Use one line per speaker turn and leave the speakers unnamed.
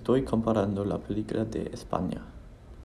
estoy comparando la película de España.